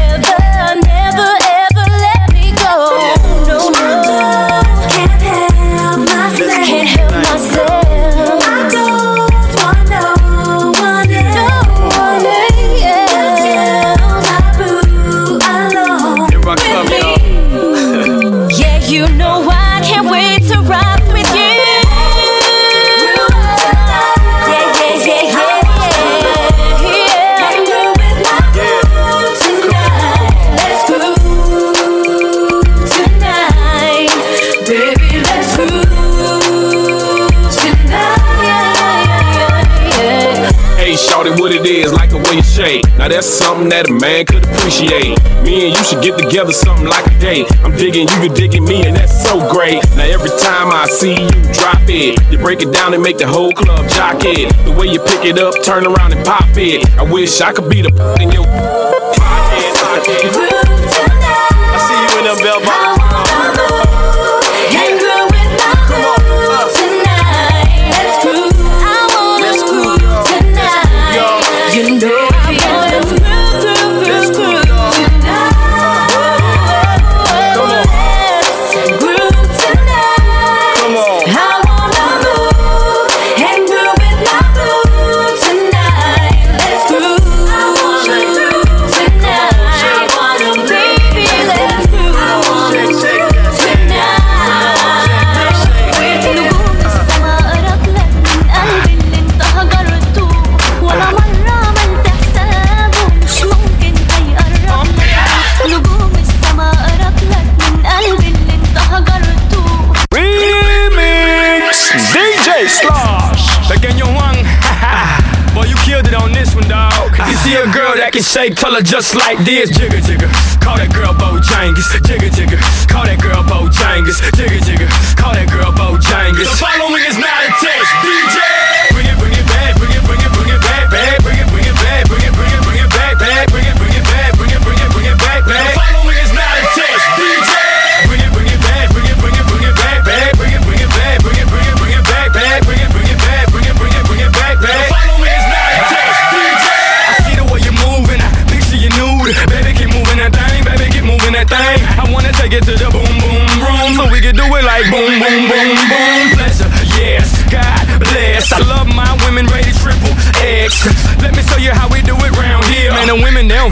Now that's something that a man could appreciate. Me and you should get together something like a date. I'm digging you, you digging me, and that's so great. Now every time I see you drop it, you break it down and make the whole club jock it. The way you pick it up, turn around and pop it. I wish I could be the in your pocket. I see you in them bell bottoms. Shake Tell her just like this. Jigger jigger Call that girl Bojangles. Jigger jigger Call that girl Bojangles. Jigger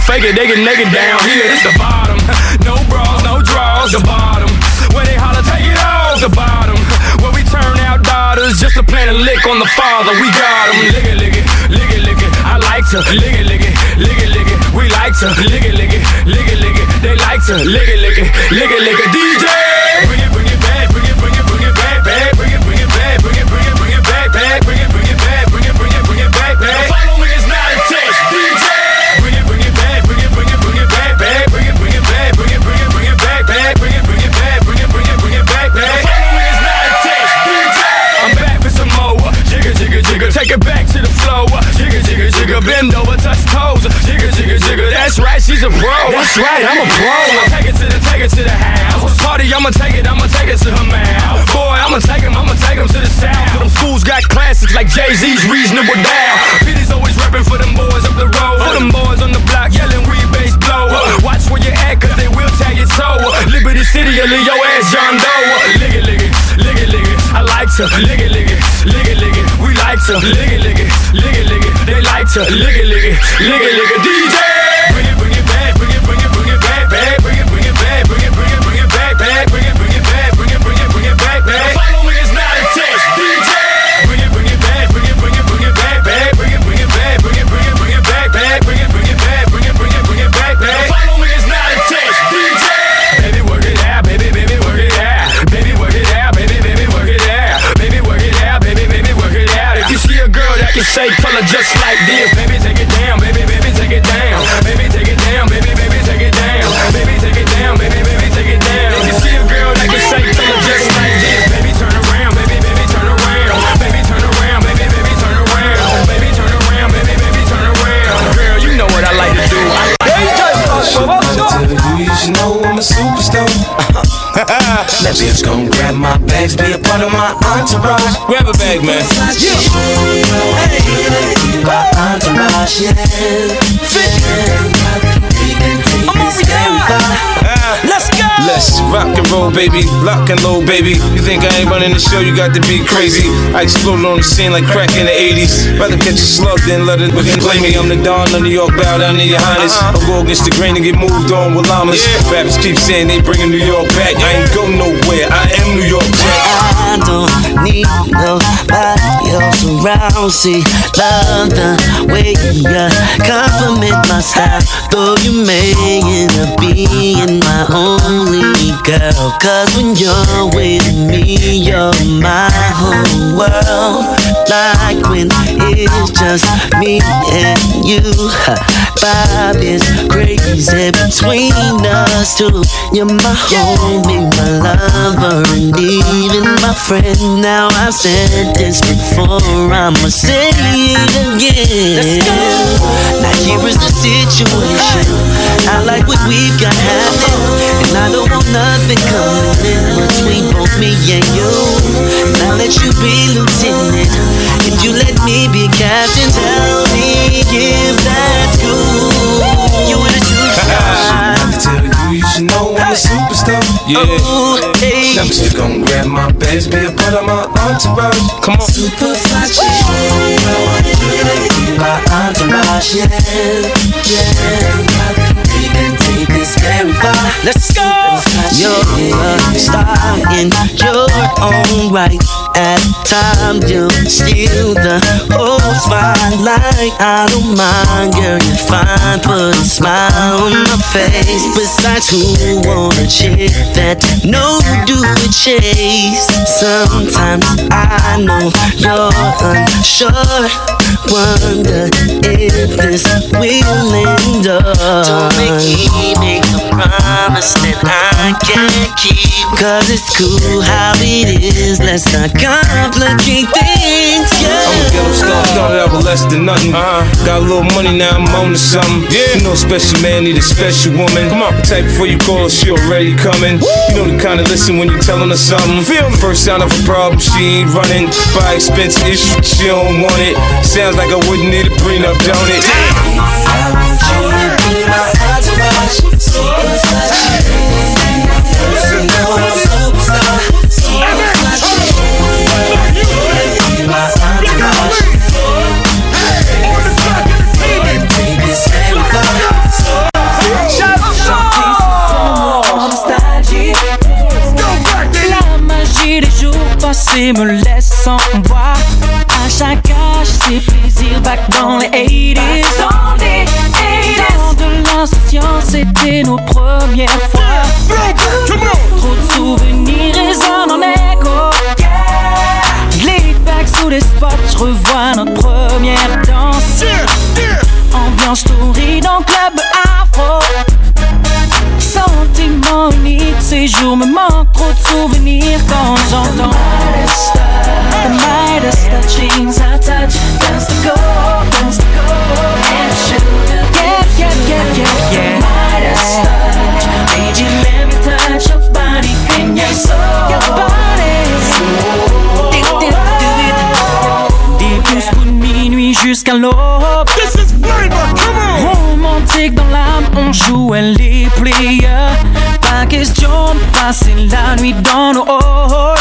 fake it They get naked down here This the bottom No bras no draws The bottom Where they holler take it off The bottom Where we turn out daughters Just to plant a lick on the father We got 'em Lick it lick it Lick it lick it I like to lick it lick it Lick it lick it We like to lick it lick it Lick it lick it They like to lick it lick it Lick it lick it DJ Bring it Bring it Take it back to the flow Jigger jigger jigger Bend over touch toes. Jigger jigger jigger That's right she's a pro. That's right I'm a pro. Take it to the take it to the house Party I'ma take it I'ma take it to her mouth Boy I'ma take him I'ma take him to the south For them schools got classics like Jay-Z's Reasonable Doubt. Peter's always reppin' for them boys up the road. For them boys on the block yelling we bass blow. Watch where you at cause they will tag your toe Liberty City or leave your ass John Doe. Lick it lick it lick it lick it I like to lick it lick it lick it lick it We like to lick it lick it lick it lick it They like to lick it lick it lick it lick it DJ shake color just like this. Baby, take it down, baby, baby, take it down. Baby, take it down, baby, baby, take it down. Baby, take it down, baby, baby, take it down. If you see a girl that can shake color just like this, baby, turn around, baby, baby, turn around. Baby, turn around, baby, baby, turn around. Baby, turn around, baby, baby, turn around. Girl, you know what I like to do. I like to tell you, I'm a superstar. that bitch gon' bags, be a part of my entourage. Grab a bag, man. My entourage, yeah. Let's go. Let's rock and roll, baby. Lock and load, baby. You think I ain't running the show? You got to be crazy. I exploded on the scene like crack in the 80s. Rather catch a slug than let it begin. Play me, I'm the Don of New York. Bow down to your highness. Uh-huh. I'll go against the grain and get moved on with llamas. Rappers keep saying they bringing New York back. I ain't go nowhere. I am New York Jack. I don't need nobody else around. See, love the way you compliment my style. Though you may end up being my only girl. Cause when you're with me, you're my whole world. Like when it's just me and you. Vibe is crazy between us two. You're my homie, my lover, and even my friend. Now I've said this before, I'ma say it again. Now here is the situation. I like what we've got happening, and I don't want nothing coming in between both me and you. Now let you be lieutenant, if you let me be captain, tell me if that's cool. You in a superstar. I tell you, you should know I'm a superstar. Yeah. Oh, hey. I'm just gon' grab my bags, be a part of my entourage. Come on. Super fly chick. My entourage, yeah, yeah. Let's go. You're a star in your own right. At times you steal the whole spotlight. I don't mind, girl, you're fine. Put a smile on my face. Besides, who want a chick that no do a chase? Sometimes I know you're unsure. Wonder if this will end up. Don't make me make a promise that I can't keep. Cause it's cool how it is. Let's not complicate things. I'm a Yeah. Oh, ghetto star, started less than nothing. Uh-huh. Got a little money now, I'm on to something. Yeah. You know, special man need a special woman. Come on, type before you call her, she already coming. You know the kind of listen when you telling her something. Feel first sign of a problem, she ain't running. Buy expensive if she don't want it. Sounds like I wouldn't need a prenup, don't it? I want you to be my entourage. Super passés me laisse sans voix. À chaque âge, c'est plaisir back dans les 80s. Dans de l'insouciance, c'était nos premières fois. Trop de souvenirs résonnent en écho. Les back sous les spots, je revois notre première danse. Ambiance torride en club afro. Jours me manquent trop de souvenirs quand j'entends The Midas touching I touch Dance to go, dance to go And sugar Yeah, yeah, yeah, yeah, yeah Midas touch Baby, let me touch your body and your soul Your body? Des de minuit jusqu'à l'aube. This is flavor, come on. Romantique dans l'âme, on jouait les players Pas question de passer la nuit dans nos halls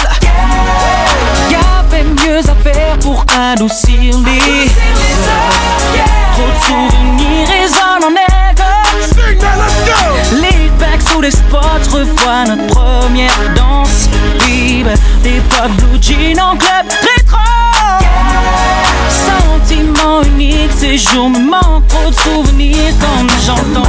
Y'avait mieux à faire pour adoucir les Trop de souvenirs résonnent en écho Les bacs sous les spots, revois notre première danse. Libre, l'époque blue jean en club rétro. Sentiment unique, ces jours me manquent. Trop de souvenirs quand j'entends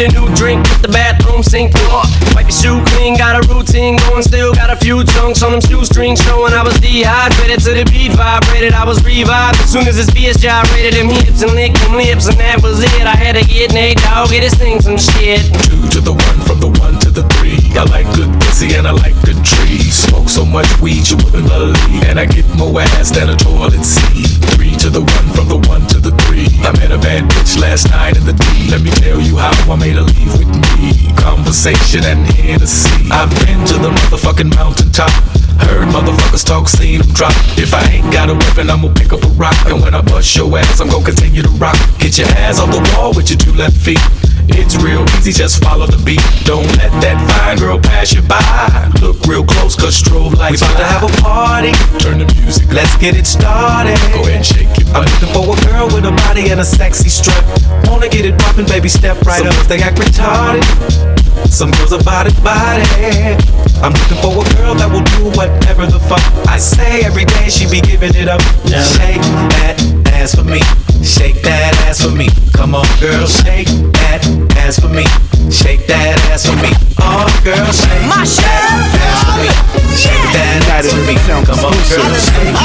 a new drink, the bathroom sink off, wipe your shoe clean, got a routine going, still got a few chunks on them shoestrings showing I was dehydrated to the beat vibrated, I was revived as soon as this gyrated them hips and licked them lips, and that was it. I had to get Nate get his thing some shit. Two to the one, from the one to the three. I like good pussy and I like good trees. Smoke so much weed you wouldn't believe, and I get more ass than a toilet seat. Three to the one, from the one to the three. I met a bad bitch last night in the D. Let me tell you how I made her leave with me. Conversation and Hennessy. I've been to the motherfucking mountaintop. Heard motherfuckers talk, seen them drop. If I ain't got a weapon, I'ma pick up a rock. And when I bust your ass, I'm gonna continue to rock. Get your ass off the wall with your two left feet. It's real easy, just follow the beat. Don't let that fine girl pass you by. Look real close, cause strobe lights. We about to have a party. Turn the music, let's get it started. Go ahead and shake. I'm looking for a girl with a body and a sexy strut. Wanna get it poppin', baby, step right up. They act retarded. Some girls are body body. I'm looking for a girl that will do whatever the fuck I say every day. She be giving it up. Yeah. Shake that ass for me. Shake that ass for me. Come on, girl, shake that ass for me. Shake that ass for me. Oh, girl, shake My that ass for me. Shake that ass for me. Come on, girl, shake